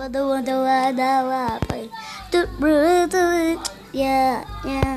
Wada wada wada wada. Yeah, yeah.